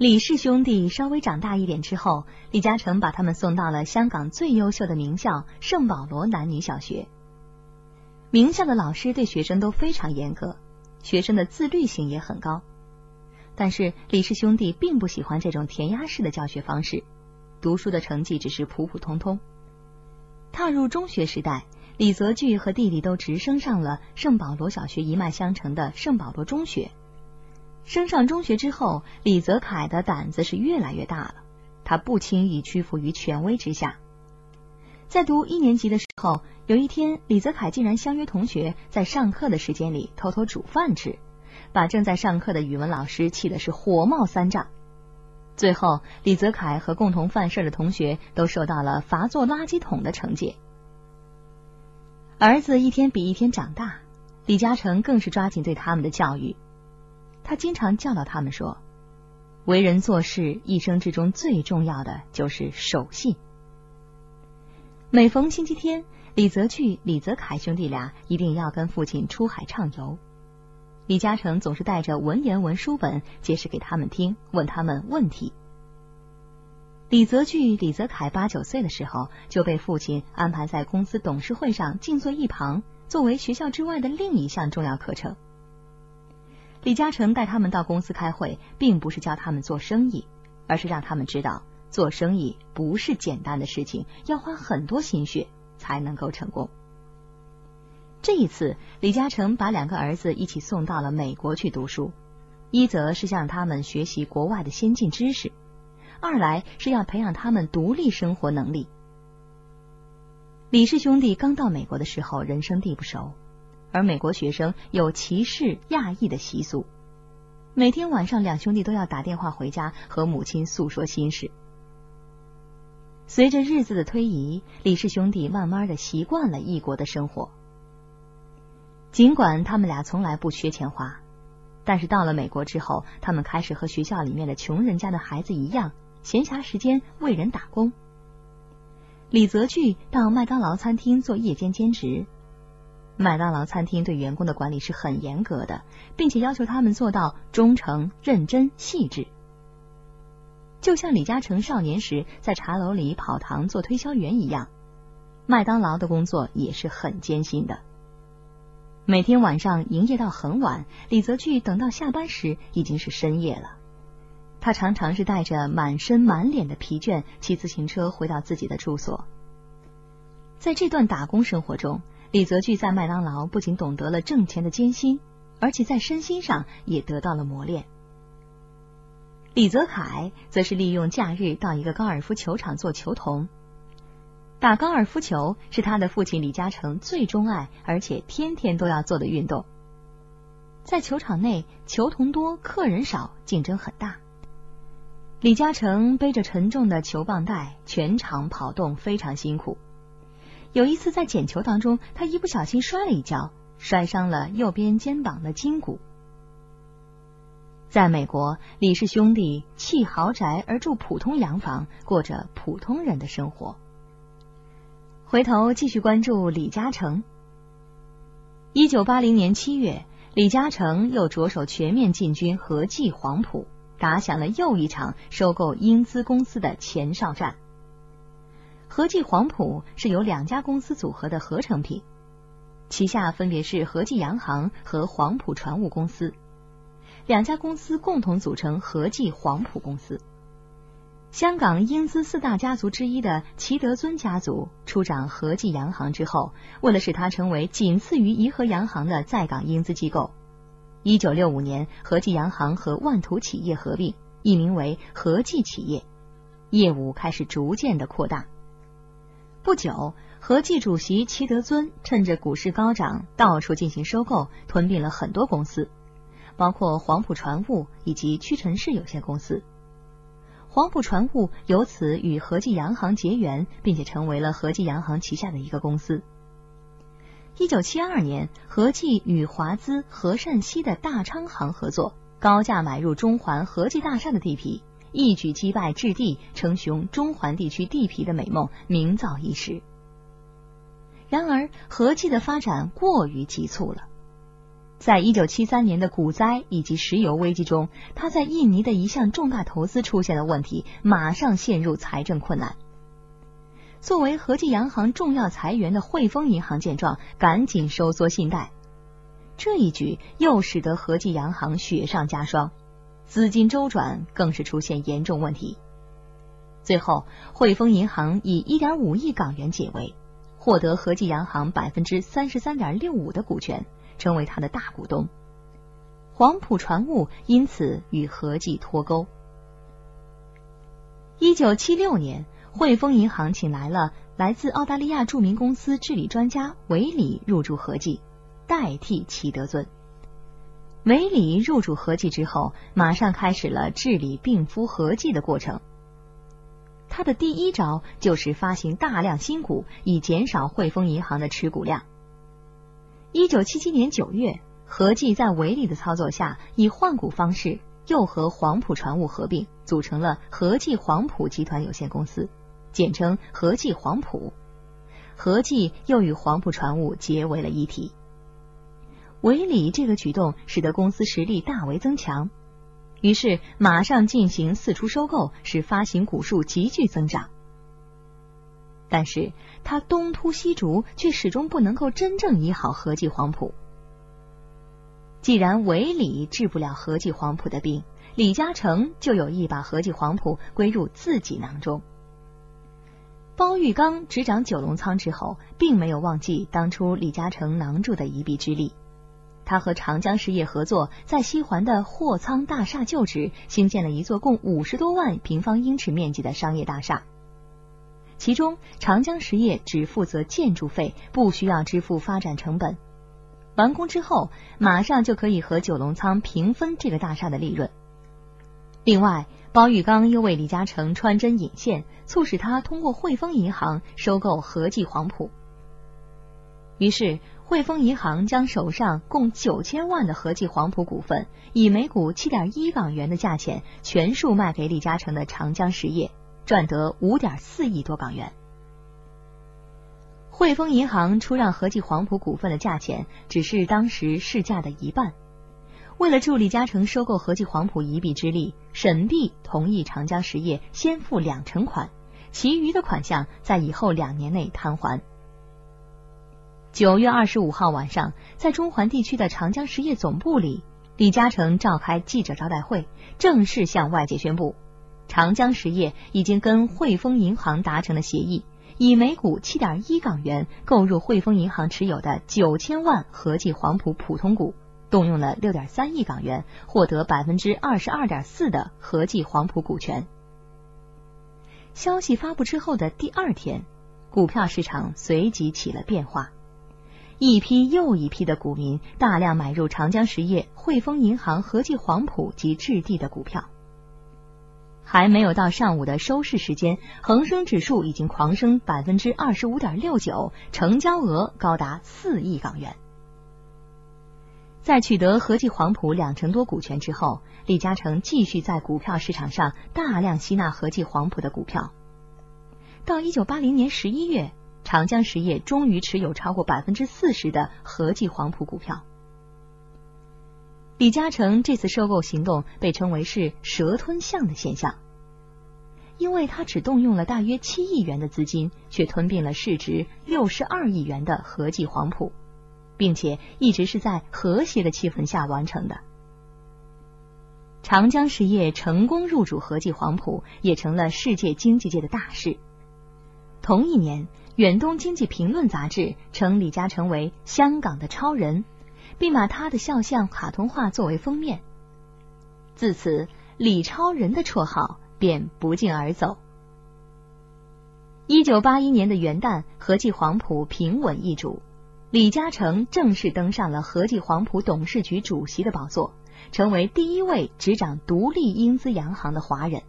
李氏兄弟稍微长大一点之后，李嘉诚把他们送到了香港最优秀的名校圣保罗男女小学。名校的老师对学生都非常严格，学生的自律性也很高。但是李氏兄弟并不喜欢这种填鸭式的教学方式，读书的成绩只是普普通通。踏入中学时代，李泽钜和弟弟都直升上了圣保罗小学一脉相承的圣保罗中学。升上中学之后，李泽楷的胆子是越来越大了。他不轻易屈服于权威之下。在读一年级的时候，有一天，李泽楷竟然相约同学在上课的时间里偷偷煮饭吃，把正在上课的语文老师气的是火冒三丈。最后，李泽楷和共同犯事的同学都受到了罚坐垃圾桶的惩戒。儿子一天比一天长大，李嘉诚更是抓紧对他们的教育。他经常教导他们说：“为人做事，一生之中最重要的就是守信。”每逢星期天，李泽钜、李泽楷兄弟俩一定要跟父亲出海畅游。李嘉诚总是带着文言文书本解释给他们听，问他们问题。李泽钜、李泽楷八九岁的时候就被父亲安排在公司董事会上静坐一旁，作为学校之外的另一项重要课程。李嘉诚带他们到公司开会，并不是教他们做生意，而是让他们知道做生意不是简单的事情，要花很多心血才能够成功。这一次，李嘉诚把两个儿子一起送到了美国去读书，一则是向他们学习国外的先进知识，二来是要培养他们独立生活能力。李氏兄弟刚到美国的时候，人生地不熟。而美国学生有歧视亚裔的习俗，每天晚上两兄弟都要打电话回家和母亲诉说心事。随着日子的推移，李氏兄弟慢慢的习惯了异国的生活。尽管他们俩从来不缺钱花，但是到了美国之后，他们开始和学校里面的穷人家的孩子一样，闲暇时间为人打工。李泽钜到麦当劳餐厅做夜间兼职。麦当劳餐厅对员工的管理是很严格的，并且要求他们做到忠诚、认真、细致。就像李嘉诚少年时在茶楼里跑堂做推销员一样，麦当劳的工作也是很艰辛的。每天晚上营业到很晚，李泽钜等到下班时已经是深夜了。他常常是带着满身满脸的疲倦骑自行车回到自己的住所。在这段打工生活中，李泽钜在麦当劳不仅懂得了挣钱的艰辛，而且在身心上也得到了磨练。李泽楷则是利用假日到一个高尔夫球场做球童，打高尔夫球是他的父亲李嘉诚最钟爱而且天天都要做的运动。在球场内，球童多，客人少，竞争很大。李嘉诚背着沉重的球棒袋，全场跑动非常辛苦。有一次在捡球当中，他一不小心摔了一跤，摔伤了右边肩膀的筋骨。在美国，李氏兄弟弃豪宅而住普通洋房，过着普通人的生活。回头继续关注李嘉诚。一九八零年七月，李嘉诚又着手全面进军和记黄埔，打响了又一场收购英资公司的前哨战。和记黄埔是由两家公司组合的合成品，旗下分别是和记洋行和黄埔船务公司，两家公司共同组成和记黄埔公司。香港英资四大家族之一的齐德尊家族出掌和记洋行之后，为了使它成为仅次于怡和洋行的在港英资机构，一九六五年和记洋行和万图企业合并，易名为和记企业，业务开始逐渐的扩大。不久，和记主席齐德尊趁着股市高涨，到处进行收购，吞并了很多公司，包括黄埔船务以及屈臣氏有限公司。黄埔船务由此与和记洋行结缘，并且成为了和记洋行旗下的一个公司。一九七二年，和记与华资和善熙的大昌行合作，高价买入中环和记大厦的地皮。一举击败置地称雄中环地区地皮的美梦，名噪一时。然而，和记的发展过于急促了。在一九七三年的股灾以及石油危机中，他在印尼的一项重大投资出现了问题，马上陷入财政困难。作为和记洋行重要财源的汇丰银行见状，赶紧收缩信贷。这一举又使得和记洋行雪上加霜，资金周转更是出现严重问题。最后，汇丰银行以一点五亿港元解围，获得和记洋行百分之三十三点六五的股权。成为他的大股东，黄埔船务因此与和记脱钩。一九七六年，汇丰银行请来了来自澳大利亚著名公司治理专家韦里入驻和记，代替齐德尊。韦里入驻和记之后，马上开始了治理病夫和记的过程。他的第一招就是发行大量新股，以减少汇丰银行的持股量。一九七七年九月，和记在韦里的操作下，以换股方式又和黄埔船务合并，组成了和记黄埔集团有限公司，简称和记黄埔。和记又与黄埔船务结为了一体。韦里这个举动使得公司实力大为增强，于是马上进行四出收购，使发行股数急剧增长。但是他东突西逐，却始终不能够真正医好和记黄埔。既然韦礼治不了和记黄埔的病，李嘉诚就有意把和记黄埔归入自己囊中。包玉刚执掌九龙仓之后，并没有忘记当初李嘉诚囊中的一臂之力。他和长江实业合作，在西环的货仓大厦旧址新建了一座共五十多万平方英尺面积的商业大厦。其中，长江实业只负责建筑费，不需要支付发展成本。完工之后，马上就可以和九龙仓平分这个大厦的利润。另外，包玉刚又为李嘉诚穿针引线，促使他通过汇丰银行收购和记黄埔。于是，汇丰银行将手上共九千万的和记黄埔股份，以每股七点一港元的价钱，全数卖给李嘉诚的长江实业。赚得五点四亿多港元。汇丰银行出让和记黄埔股份的价钱只是当时市价的一半。为了助李嘉诚收购和记黄埔一臂之力，沈弼同意长江实业先付两成款，其余的款项在以后两年内摊还。九月二十五号晚上，在中环地区的长江实业总部里，李嘉诚召开记者招待会，正式向外界宣布。长江实业已经跟汇丰银行达成了协议，以每股七点一港元购入汇丰银行持有的九千万合记黄埔普通股，动用了六点三亿港元，获得百分之二十二点四的合记黄埔股权。消息发布之后的第二天，股票市场随即起了变化，一批又一批的股民大量买入长江实业、汇丰银行、和记黄埔及置地的股票。还没有到上午的收市时间，恒生指数已经狂升百分之二十五点六九，成交额高达四亿港元。在取得和记黄埔两成多股权之后，李嘉诚继续在股票市场上大量吸纳和记黄埔的股票。到一九八零年十一月，长江实业终于持有超过百分之四十的和记黄埔股票。李嘉诚这次收购行动被称为是“蛇吞象”的现象，因为他只动用了大约七亿元的资金，却吞并了市值六十二亿元的和记黄埔，并且一直是在和谐的气氛下完成的。长江实业成功入主和记黄埔，也成了世界经济界的大事。同一年，《远东经济评论》杂志称李嘉诚为“香港的超人”。并把他的肖像卡通画作为封面，自此李超人的绰号便不胫而走。一九八一年的元旦，和记黄埔平稳易主，李嘉诚正式登上了和记黄埔董事局主席的宝座，成为第一位执掌独立英资洋行的华人。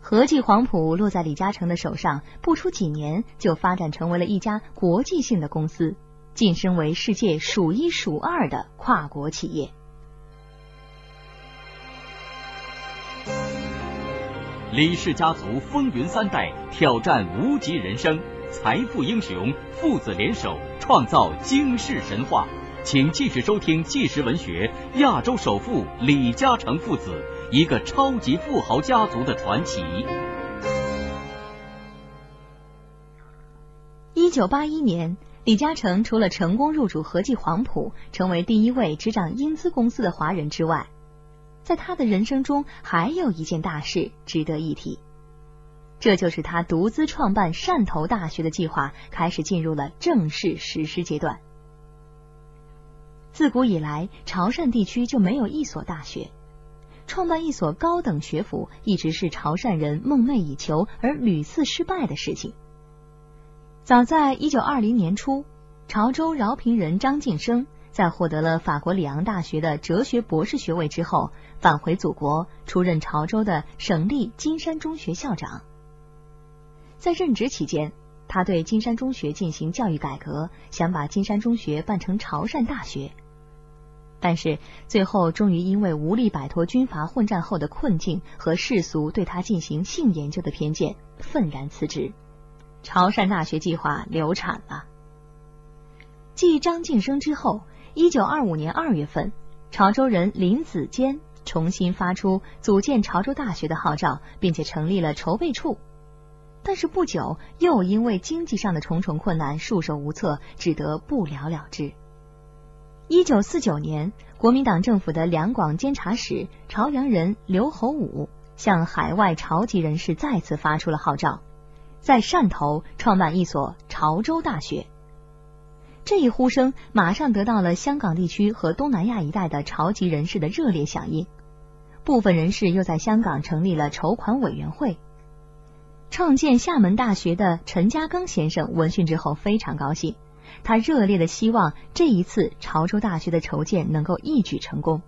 和记黄埔落在李嘉诚的手上，不出几年就发展成为了一家国际性的公司。晋升为世界数一数二的跨国企业。李氏家族风云三代，挑战无极人生，财富英雄父子联手，创造惊世神话。请继续收听纪实文学《亚洲首富李嘉诚父子》，一个超级富豪家族的传奇。一九八一年，李嘉诚除了成功入主和记黄埔，成为第一位执掌英资公司的华人之外，在他的人生中还有一件大事值得一提，这就是他独资创办汕头大学的计划开始进入了正式实施阶段。自古以来，潮汕地区就没有一所大学，创办一所高等学府一直是潮汕人梦寐以求而屡次失败的事情。早在一九二零年初，潮州饶平人张晋生在获得了法国里昂大学的哲学博士学位之后，返回祖国，出任潮州的省立金山中学校长。在任职期间，他对金山中学进行教育改革，想把金山中学办成潮汕大学。但是最后终于因为无力摆脱军阀混战后的困境和世俗对他进行性研究的偏见，愤然辞职。潮汕大学计划流产了。继张晋生之后，一九二五年二月份，潮州人林子坚重新发出组建潮州大学的号召，并且成立了筹备处。但是不久，又因为经济上的重重困难，束手无策，只得不了了之。一九四九年，国民党政府的两广监察使潮阳人刘侯武向海外潮籍人士再次发出了号召。在汕头创办一所潮州大学，这一呼声马上得到了香港地区和东南亚一带的潮籍人士的热烈响应。部分人士又在香港成立了筹款委员会。创建厦门大学的陈嘉庚先生闻讯之后非常高兴，他热烈的希望这一次潮州大学的筹建能够一举成功。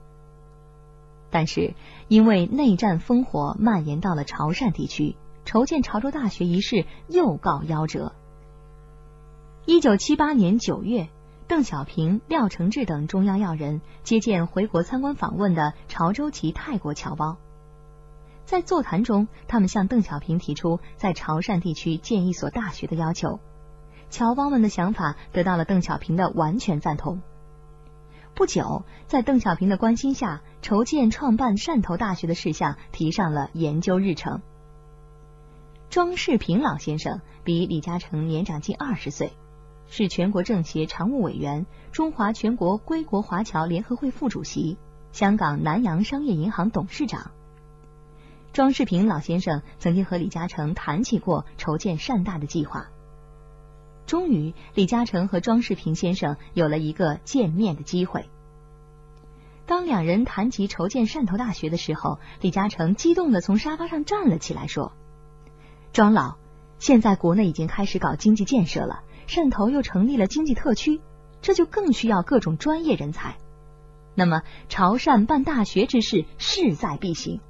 但是因为内战烽火蔓延到了潮汕地区。筹建潮州大学一事又告夭折。一九七八年九月，邓小平、廖承志等中央要人接见回国参观访问的潮州籍泰国侨胞，在座谈中，他们向邓小平提出在潮汕地区建一所大学的要求。侨胞们的想法得到了邓小平的完全赞同。不久，在邓小平的关心下，筹建创办汕头大学的事项提上了研究日程。庄世平老先生比李嘉诚年长近二十岁，是全国政协常务委员、中华全国归国华侨联合会副主席、香港南洋商业银行董事长。庄世平老先生曾经和李嘉诚谈起过筹建汕大的计划。终于，李嘉诚和庄世平先生有了一个见面的机会。当两人谈及筹建汕头大学的时候，李嘉诚激动的从沙发上站了起来，说。庄老，现在国内已经开始搞经济建设了，汕头又成立了经济特区，这就更需要各种专业人才。那么潮汕办大学之事势在必行。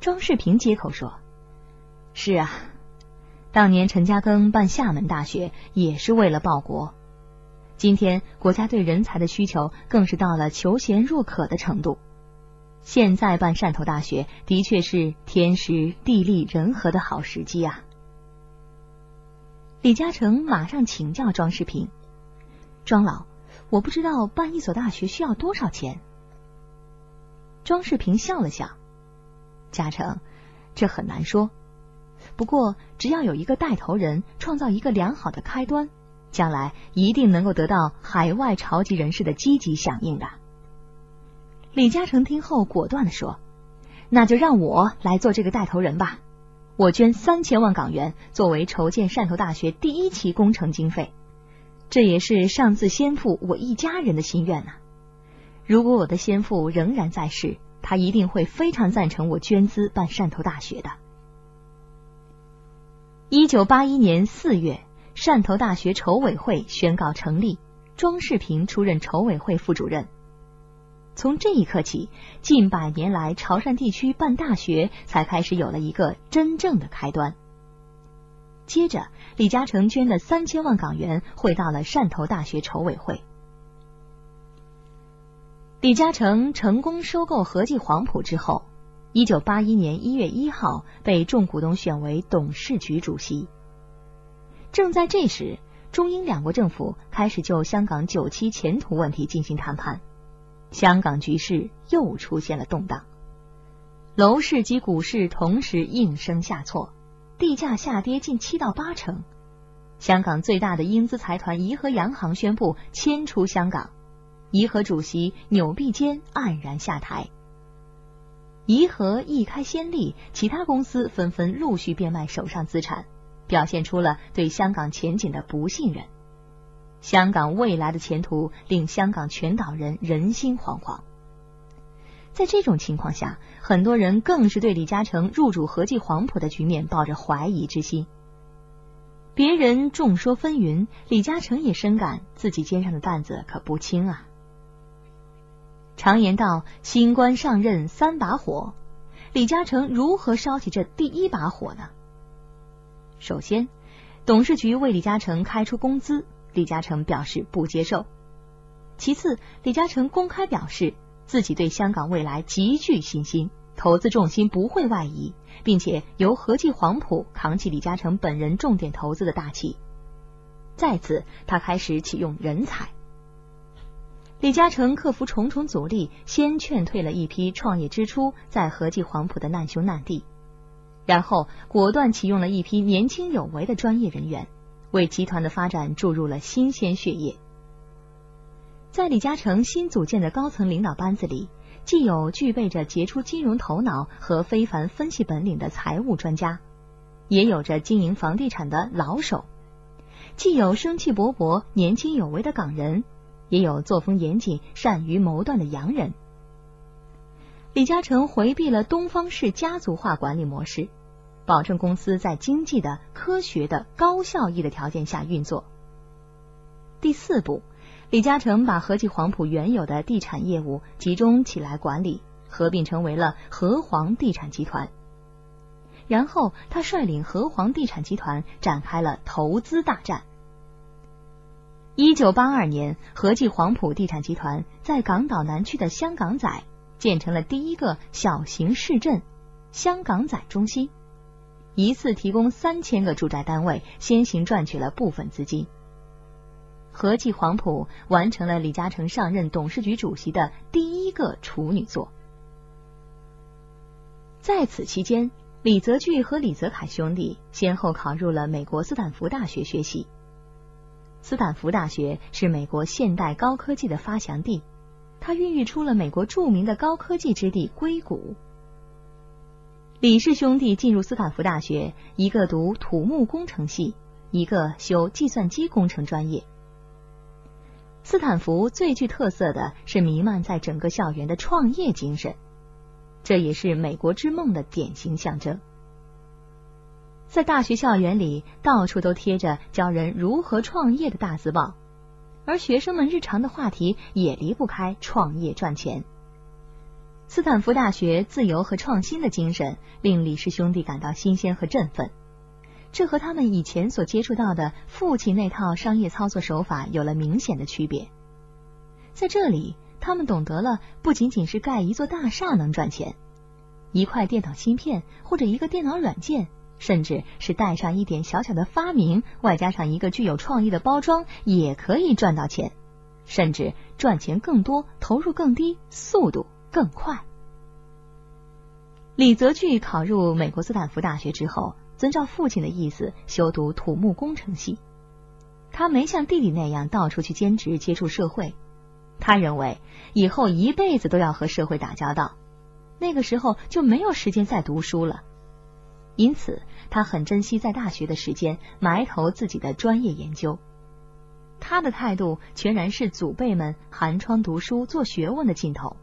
庄世平接口说：“是啊，当年陈嘉庚办厦门大学也是为了报国，今天国家对人才的需求更是到了求贤若渴的程度。”现在办汕头大学的确是天时地利人和的好时机啊！李嘉诚马上请教庄世平：“庄老，我不知道办一所大学需要多少钱？”庄世平笑了笑：“嘉诚，这很难说。不过只要有一个带头人，创造一个良好的开端，将来一定能够得到海外潮籍人士的积极响应的。”李嘉诚听后果断的说：“那就让我来做这个带头人吧，我捐三千万港元作为筹建汕头大学第一期工程经费，这也是上自先父我一家人的心愿呐。如果我的先父仍然在世，他一定会非常赞成我捐资办汕头大学的。”一九八一年四月，汕头大学筹委会宣告成立，庄世平出任筹委会副主任。从这一刻起，近百年来潮汕地区办大学才开始有了一个真正的开端。接着，李嘉诚捐了三千万港元汇到了汕头大学筹委会。李嘉诚成功收购和记黄埔之后，一九八一年一月一号被众股东选为董事局主席。正在这时，中英两国政府开始就香港九七前途问题进行谈判，香港局势又出现了动荡，楼市及股市同时应声下挫，地价下跌近七到八成。香港最大的英资财团怡和洋行宣布迁出香港，怡和主席扭臂间黯然下台。怡和一开先例，其他公司纷纷陆续变卖手上资产，表现出了对香港前景的不信任。香港未来的前途令香港全岛人人心惶惶。在这种情况下，很多人更是对李嘉诚入主和记黄埔的局面抱着怀疑之心。别人众说纷纭，李嘉诚也深感自己肩上的担子可不轻啊。常言道：“新官上任三把火。”李嘉诚如何烧起这第一把火呢？首先，董事局为李嘉诚开出工资，李嘉诚表示不接受。其次，李嘉诚公开表示自己对香港未来极具信心，投资重心不会外移，并且由和记黄埔扛起李嘉诚本人重点投资的大旗。再次，他开始启用人才。李嘉诚克服重重阻力，先劝退了一批创业之初在和记黄埔的难兄难弟，然后果断启用了一批年轻有为的专业人员，为集团的发展注入了新鲜血液。在李嘉诚新组建的高层领导班子里，既有具备着杰出金融头脑和非凡分析本领的财务专家，也有着经营房地产的老手，既有生气勃勃、年轻有为的港人。也有作风严谨、善于谋断的洋人。李嘉诚回避了东方式家族化管理模式，保证公司在经济的、科学的、高效益的条件下运作。第四步，李嘉诚把和记黄埔原有的地产业务集中起来管理，合并成为了和黄地产集团。然后，他率领和黄地产集团展开了投资大战。一九八二年，和记黄埔地产集团在港岛南区的香港仔建成了第一个小型市镇——香港仔中心，一次提供三千个住宅单位，先行赚取了部分资金。和记黄埔完成了李嘉诚上任董事局主席的第一个处女作。在此期间，李泽钜和李泽楷兄弟先后考入了美国斯坦福大学学习。斯坦福大学是美国现代高科技的发祥地，它孕育出了美国著名的高科技之地硅谷。李氏兄弟进入斯坦福大学，一个读土木工程系，一个修计算机工程专业。斯坦福最具特色的是弥漫在整个校园的创业精神，这也是美国之梦的典型象征。在大学校园里，到处都贴着教人如何创业的大字报，而学生们日常的话题也离不开创业赚钱。斯坦福大学自由和创新的精神令李氏兄弟感到新鲜和振奋，这和他们以前所接触到的父亲那套商业操作手法有了明显的区别。在这里，他们懂得了不仅仅是盖一座大厦能赚钱，一块电脑芯片或者一个电脑软件。甚至是带上一点小小的发明，外加上一个具有创意的包装，也可以赚到钱，甚至赚钱更多，投入更低，速度更快。李泽钜考入美国斯坦福大学之后，遵照父亲的意思修读土木工程系。他没像弟弟那样到处去兼职接触社会，他认为以后一辈子都要和社会打交道，那个时候就没有时间再读书了。因此，他很珍惜在大学的时间，埋头自己的专业研究。他的态度全然是祖辈们寒窗读书做学问的劲头。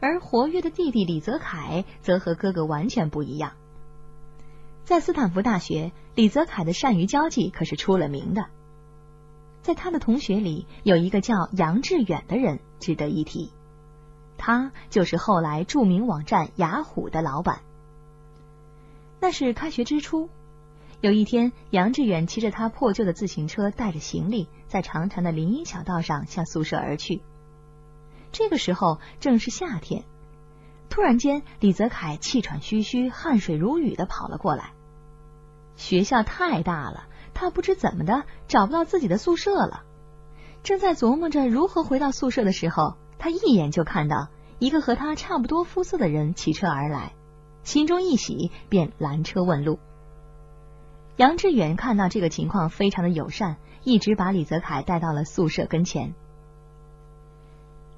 而活跃的弟弟李泽楷则和哥哥完全不一样。在斯坦福大学，李泽楷的善于交际可是出了名的。在他的同学里，有一个叫杨致远的人值得一提，他就是后来著名网站雅虎的老板。那是开学之初，有一天，杨致远骑着他破旧的自行车，带着行李，在长长的林荫小道上向宿舍而去。这个时候正是夏天，突然间，李泽楷气喘吁吁、汗水如雨的跑了过来。学校太大了，他不知怎么的找不到自己的宿舍了。正在琢磨着如何回到宿舍的时候，他一眼就看到一个和他差不多肤色的人骑车而来，心中一喜，便拦车问路。杨致远看到这个情况非常的友善，一直把李泽楷带到了宿舍跟前。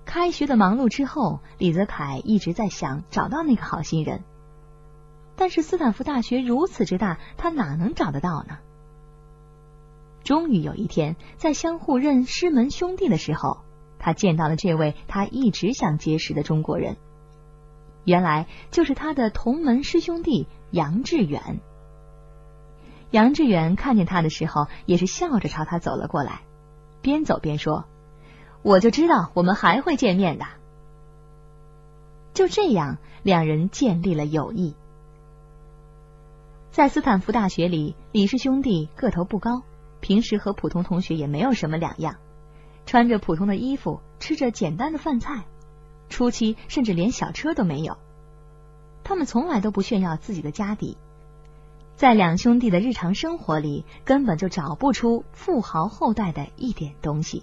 开学的忙碌之后，李泽楷一直在想找到那个好心人，但是斯坦福大学如此之大，他哪能找得到呢？终于有一天，在相互认师门兄弟的时候，他见到了这位他一直想结识的中国人，原来就是他的同门师兄弟杨致远。杨致远看见他的时候，也是笑着朝他走了过来，边走边说：“我就知道我们还会见面的。”就这样，两人建立了友谊。在斯坦福大学里，李氏兄弟个头不高。平时和普通同学也没有什么两样，穿着普通的衣服，吃着简单的饭菜，初期甚至连小车都没有。他们从来都不炫耀自己的家底，在两兄弟的日常生活里，根本就找不出富豪后代的一点东西。